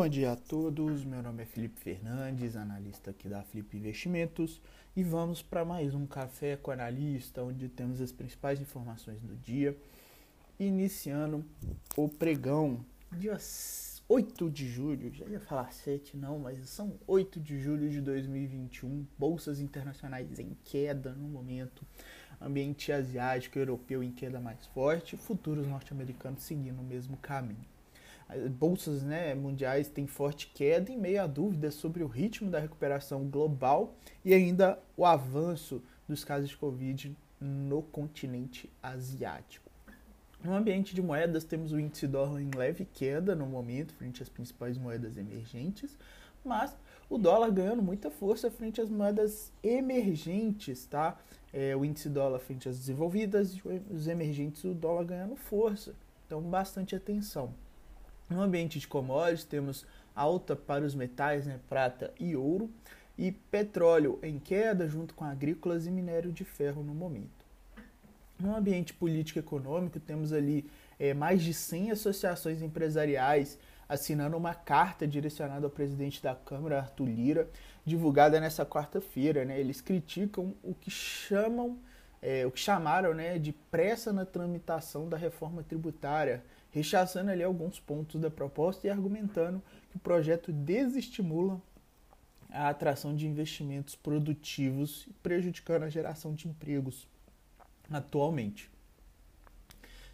bom dia a todos. Meu nome é Felipe Fernandes, analista aqui da Flip Investimentos, e vamos para mais um café com analista, onde temos as principais informações do dia. Iniciando o pregão, dia 8 de julho, já ia falar 7 não, mas são 8 de julho de 2021, bolsas internacionais em queda no momento, ambiente asiático e europeu em queda mais forte, futuros norte-americanos seguindo o mesmo caminho bolsas né, mundiais têm forte queda em meio a dúvidas sobre o ritmo da recuperação global e ainda o avanço dos casos de Covid no continente asiático. No ambiente de moedas, temos o índice dólar em leve queda no momento, frente às principais moedas emergentes, mas o dólar ganhando muita força frente às moedas emergentes, tá? É, o índice dólar frente às desenvolvidas os emergentes, o dólar ganhando força. Então, bastante atenção. No ambiente de commodities, temos alta para os metais, né, prata e ouro, e petróleo em queda, junto com agrícolas e minério de ferro no momento. No ambiente político econômico, temos ali é, mais de 100 associações empresariais assinando uma carta direcionada ao presidente da Câmara, Arthur Lira, divulgada nessa quarta-feira. Né? Eles criticam o que chamam, é, o que chamaram né, de pressa na tramitação da reforma tributária rechaçando ali alguns pontos da proposta e argumentando que o projeto desestimula a atração de investimentos produtivos, prejudicando a geração de empregos atualmente.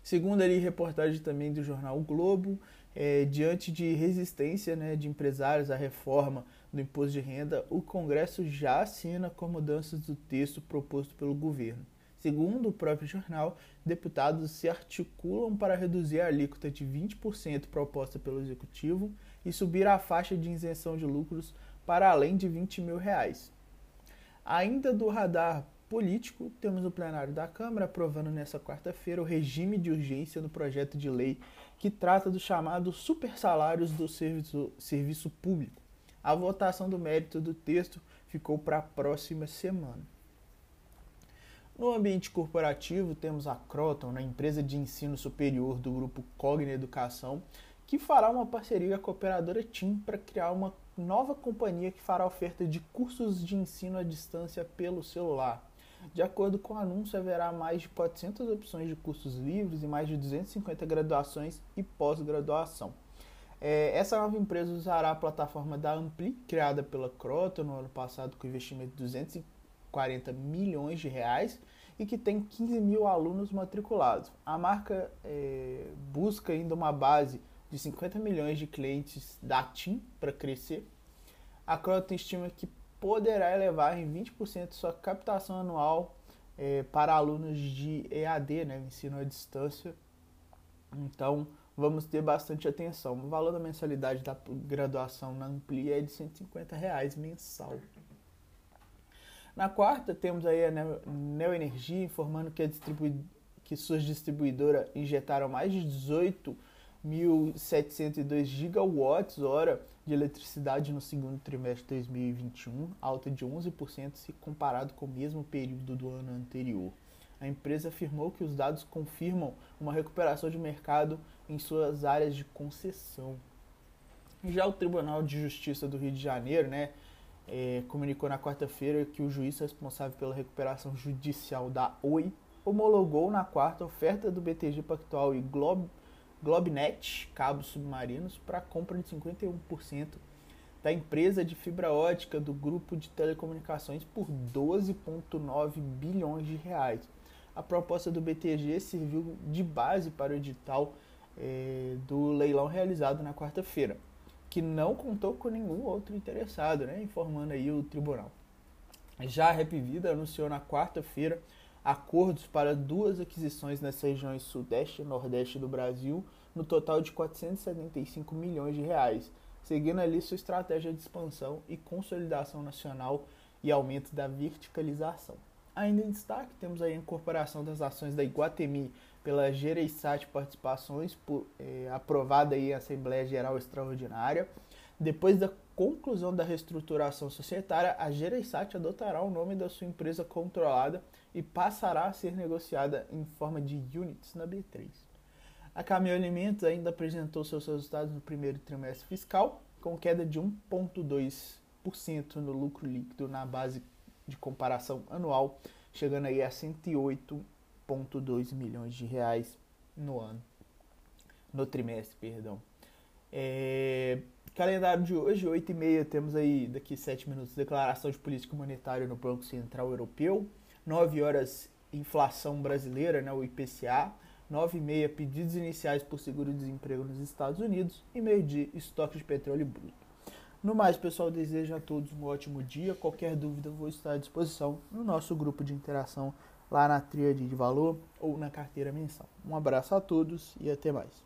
Segundo ali reportagem também do jornal o Globo, é, diante de resistência né, de empresários à reforma do imposto de renda, o Congresso já assina com mudanças do texto proposto pelo governo. Segundo o próprio jornal, deputados se articulam para reduzir a alíquota de 20% proposta pelo executivo e subir a faixa de isenção de lucros para além de 20 mil reais. Ainda do radar político, temos o plenário da Câmara aprovando nesta quarta-feira o regime de urgência no projeto de lei que trata dos chamados supersalários do serviço, serviço público. A votação do mérito do texto ficou para a próxima semana. No ambiente corporativo, temos a Croton, na empresa de ensino superior do grupo Cogna Educação, que fará uma parceria com a operadora TIM para criar uma nova companhia que fará oferta de cursos de ensino à distância pelo celular. De acordo com o anúncio, haverá mais de 400 opções de cursos livres e mais de 250 graduações e pós-graduação. É, essa nova empresa usará a plataforma da Ampli, criada pela Croton no ano passado com investimento de 250 40 milhões de reais e que tem 15 mil alunos matriculados. A marca é, busca ainda uma base de 50 milhões de clientes da TIM para crescer. A Croton estima que poderá elevar em 20% sua captação anual é, para alunos de EAD, né, ensino à distância. Então, vamos ter bastante atenção. O valor da mensalidade da graduação na Ampli é de 150 reais mensal. Na quarta, temos aí a Neoenergia informando que, que suas distribuidoras injetaram mais de 18.702 gigawatts hora de eletricidade no segundo trimestre de 2021, alta de 11% se comparado com o mesmo período do ano anterior. A empresa afirmou que os dados confirmam uma recuperação de mercado em suas áreas de concessão. Já o Tribunal de Justiça do Rio de Janeiro, né, é, comunicou na quarta-feira que o juiz responsável pela recuperação judicial da Oi homologou na quarta oferta do BTG Pactual e Glob, Globnet, cabos submarinos, para compra de 51% da empresa de fibra ótica do grupo de telecomunicações por 12,9 bilhões de reais. A proposta do BTG serviu de base para o edital é, do leilão realizado na quarta-feira que não contou com nenhum outro interessado, né, informando aí o tribunal. Já a Repvida anunciou na quarta-feira acordos para duas aquisições nas regiões Sudeste e Nordeste do Brasil, no total de 475 milhões de reais, seguindo ali sua estratégia de expansão e consolidação nacional e aumento da verticalização. Ainda em destaque, temos a incorporação das ações da Iguatemi pela Gereissat Participações, por, eh, aprovada em Assembleia Geral Extraordinária. Depois da conclusão da reestruturação societária, a Gereissat adotará o nome da sua empresa controlada e passará a ser negociada em forma de units na B3. A Caminho Alimentos ainda apresentou seus resultados no primeiro trimestre fiscal, com queda de 1,2% no lucro líquido na base de comparação anual, chegando aí a 108,2 milhões de reais no ano, no trimestre, perdão. É, calendário de hoje, 8 e meia, temos aí daqui 7 minutos declaração de política monetária no Banco Central Europeu, 9 horas inflação brasileira, né, o IPCA, 9 e meia pedidos iniciais por seguro-desemprego nos Estados Unidos e meio-dia estoque de petróleo bruto. No mais, pessoal, desejo a todos um ótimo dia. Qualquer dúvida, vou estar à disposição no nosso grupo de interação lá na Tríade de Valor ou na carteira mensal. Um abraço a todos e até mais.